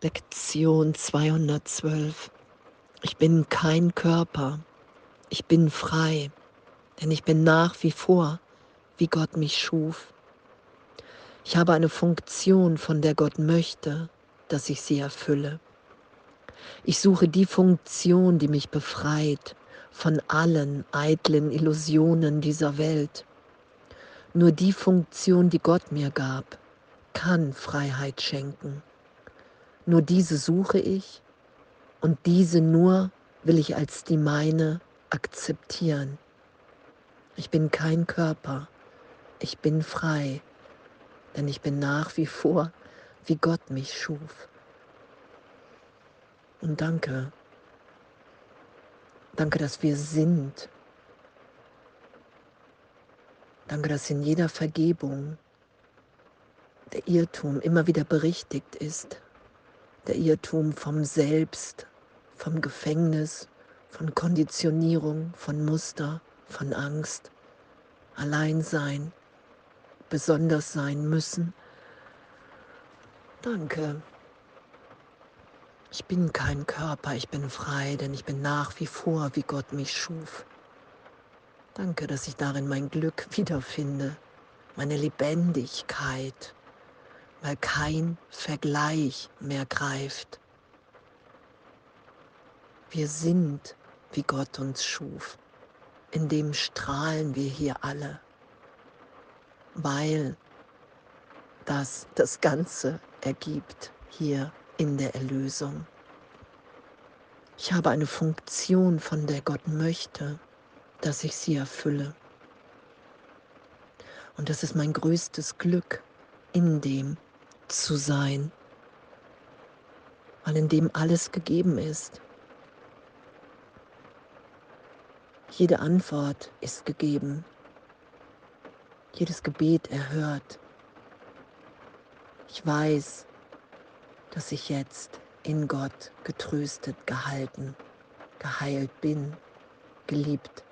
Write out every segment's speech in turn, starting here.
Lektion 212. Ich bin kein Körper, ich bin frei, denn ich bin nach wie vor, wie Gott mich schuf. Ich habe eine Funktion, von der Gott möchte, dass ich sie erfülle. Ich suche die Funktion, die mich befreit von allen eitlen Illusionen dieser Welt. Nur die Funktion, die Gott mir gab, kann Freiheit schenken. Nur diese suche ich und diese nur will ich als die meine akzeptieren. Ich bin kein Körper, ich bin frei, denn ich bin nach wie vor, wie Gott mich schuf. Und danke, danke, dass wir sind. Danke, dass in jeder Vergebung der Irrtum immer wieder berichtigt ist der Irrtum vom Selbst, vom Gefängnis, von Konditionierung, von Muster, von Angst, Alleinsein, besonders sein müssen. Danke. Ich bin kein Körper, ich bin frei, denn ich bin nach wie vor, wie Gott mich schuf. Danke, dass ich darin mein Glück wiederfinde, meine Lebendigkeit, weil kein Vergleich mehr greift. Wir sind, wie Gott uns schuf. In dem strahlen wir hier alle, weil das das Ganze ergibt hier in der Erlösung. Ich habe eine Funktion, von der Gott möchte, dass ich sie erfülle. Und das ist mein größtes Glück in dem, zu sein, weil in dem alles gegeben ist. Jede Antwort ist gegeben, jedes Gebet erhört. Ich weiß, dass ich jetzt in Gott getröstet, gehalten, geheilt bin, geliebt.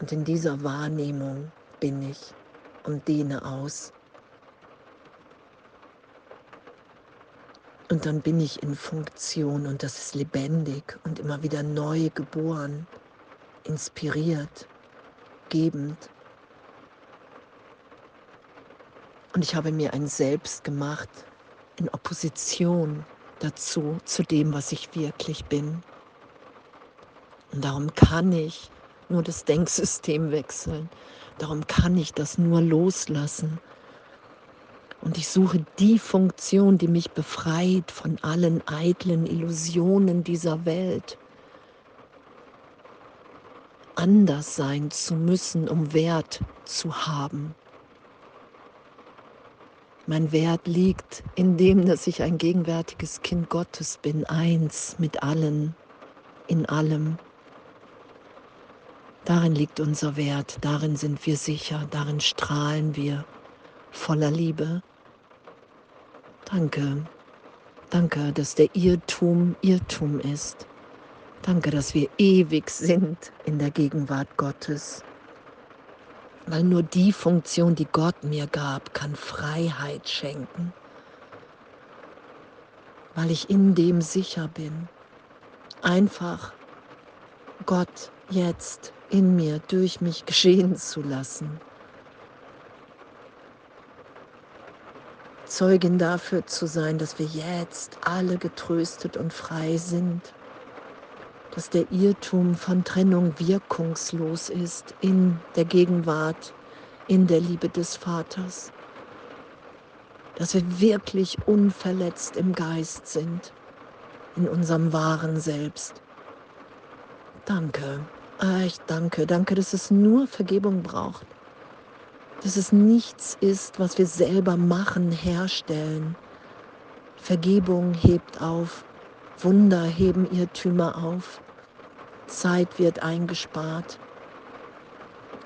Und in dieser Wahrnehmung bin ich und dehne aus. Und dann bin ich in Funktion und das ist lebendig und immer wieder neu geboren, inspiriert, gebend. Und ich habe mir ein Selbst gemacht in Opposition dazu, zu dem, was ich wirklich bin. Und darum kann ich nur das Denksystem wechseln. Darum kann ich das nur loslassen. Und ich suche die Funktion, die mich befreit von allen eitlen Illusionen dieser Welt. Anders sein zu müssen, um Wert zu haben. Mein Wert liegt in dem, dass ich ein gegenwärtiges Kind Gottes bin, eins mit allen, in allem. Darin liegt unser Wert, darin sind wir sicher, darin strahlen wir voller Liebe. Danke, danke, dass der Irrtum Irrtum ist. Danke, dass wir ewig sind in der Gegenwart Gottes. Weil nur die Funktion, die Gott mir gab, kann Freiheit schenken. Weil ich in dem sicher bin. Einfach Gott jetzt in mir, durch mich geschehen zu lassen. Zeugin dafür zu sein, dass wir jetzt alle getröstet und frei sind, dass der Irrtum von Trennung wirkungslos ist in der Gegenwart, in der Liebe des Vaters, dass wir wirklich unverletzt im Geist sind, in unserem wahren Selbst. Danke. Ah, ich danke, danke, dass es nur Vergebung braucht. Dass es nichts ist, was wir selber machen, herstellen. Vergebung hebt auf, Wunder heben Irrtümer auf, Zeit wird eingespart.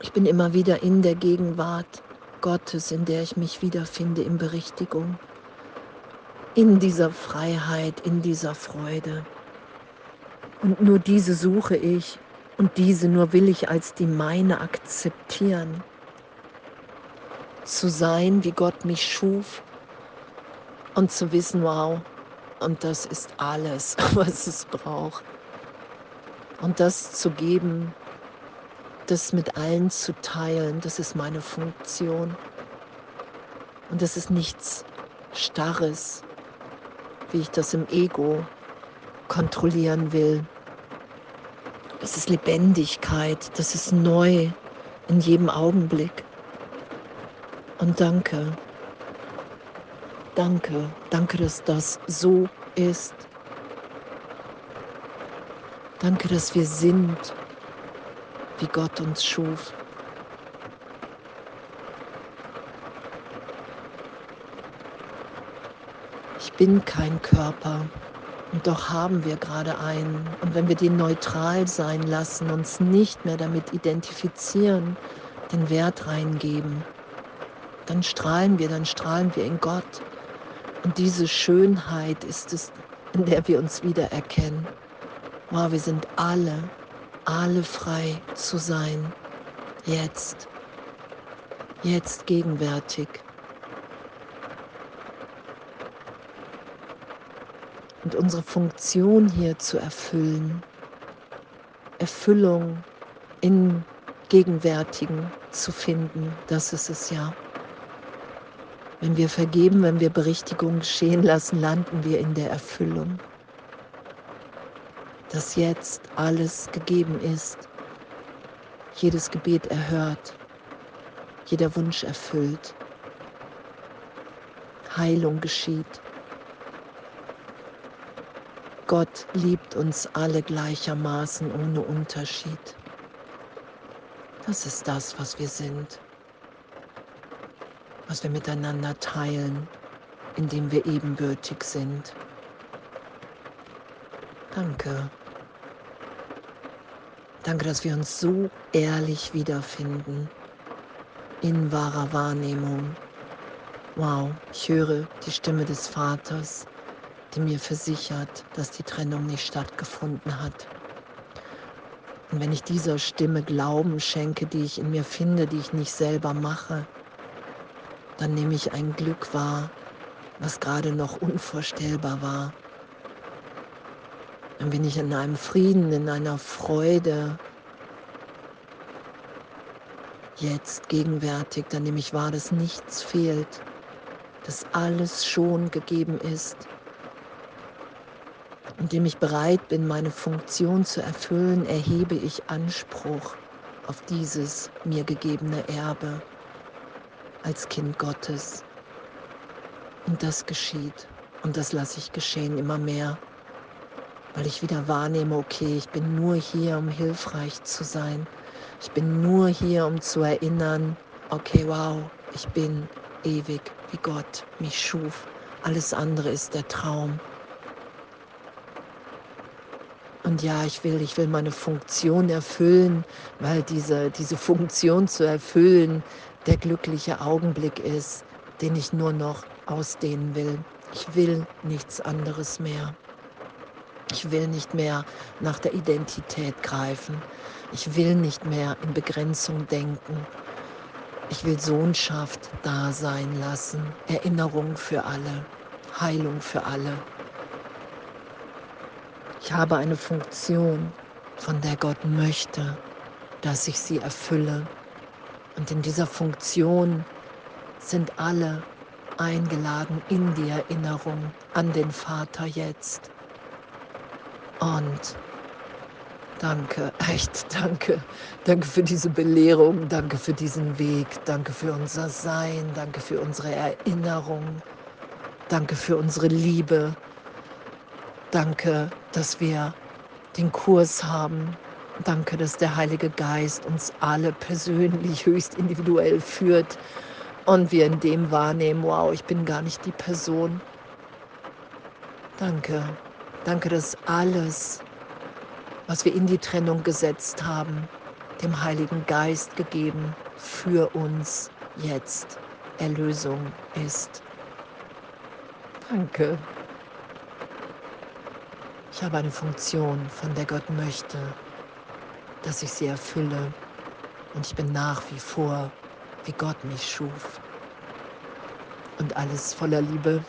Ich bin immer wieder in der Gegenwart Gottes, in der ich mich wiederfinde in Berichtigung, in dieser Freiheit, in dieser Freude. Und nur diese suche ich und diese nur will ich als die meine akzeptieren. Zu sein, wie Gott mich schuf, und zu wissen, wow, und das ist alles, was es braucht. Und das zu geben, das mit allen zu teilen, das ist meine Funktion. Und das ist nichts Starres, wie ich das im Ego kontrollieren will. Das ist Lebendigkeit, das ist neu in jedem Augenblick. Und danke, danke, danke, dass das so ist. Danke, dass wir sind, wie Gott uns schuf. Ich bin kein Körper und doch haben wir gerade einen. Und wenn wir den neutral sein lassen, uns nicht mehr damit identifizieren, den Wert reingeben, dann strahlen wir, dann strahlen wir in Gott. Und diese Schönheit ist es, in der wir uns wiedererkennen. Wow, wir sind alle, alle frei zu sein. Jetzt. Jetzt gegenwärtig. Und unsere Funktion hier zu erfüllen. Erfüllung in Gegenwärtigen zu finden, das ist es ja. Wenn wir vergeben, wenn wir Berichtigung geschehen lassen, landen wir in der Erfüllung. Dass jetzt alles gegeben ist, jedes Gebet erhört, jeder Wunsch erfüllt, Heilung geschieht. Gott liebt uns alle gleichermaßen ohne Unterschied. Das ist das, was wir sind, was wir miteinander teilen, indem wir ebenbürtig sind. Danke. Danke, dass wir uns so ehrlich wiederfinden in wahrer Wahrnehmung. Wow, ich höre die Stimme des Vaters die mir versichert, dass die Trennung nicht stattgefunden hat. Und wenn ich dieser Stimme Glauben schenke, die ich in mir finde, die ich nicht selber mache, dann nehme ich ein Glück wahr, was gerade noch unvorstellbar war. Dann bin ich in einem Frieden, in einer Freude, jetzt gegenwärtig, dann nehme ich wahr, dass nichts fehlt, dass alles schon gegeben ist indem ich bereit bin, meine Funktion zu erfüllen, erhebe ich Anspruch auf dieses mir gegebene Erbe als Kind Gottes. Und das geschieht und das lasse ich geschehen immer mehr, weil ich wieder wahrnehme, okay, ich bin nur hier, um hilfreich zu sein. Ich bin nur hier, um zu erinnern, okay, wow, ich bin ewig, wie Gott mich schuf. Alles andere ist der Traum. Und ja, ich will, ich will meine Funktion erfüllen, weil diese, diese Funktion zu erfüllen der glückliche Augenblick ist, den ich nur noch ausdehnen will. Ich will nichts anderes mehr. Ich will nicht mehr nach der Identität greifen. Ich will nicht mehr in Begrenzung denken. Ich will Sohnschaft da sein lassen, Erinnerung für alle, Heilung für alle. Ich habe eine Funktion, von der Gott möchte, dass ich sie erfülle. Und in dieser Funktion sind alle eingeladen in die Erinnerung an den Vater jetzt. Und danke, echt danke. Danke für diese Belehrung, danke für diesen Weg, danke für unser Sein, danke für unsere Erinnerung, danke für unsere Liebe, Danke, dass wir den Kurs haben. Danke, dass der Heilige Geist uns alle persönlich, höchst individuell führt und wir in dem wahrnehmen, wow, ich bin gar nicht die Person. Danke. Danke, dass alles, was wir in die Trennung gesetzt haben, dem Heiligen Geist gegeben für uns jetzt Erlösung ist. Danke. Ich habe eine Funktion, von der Gott möchte, dass ich sie erfülle. Und ich bin nach wie vor, wie Gott mich schuf. Und alles voller Liebe.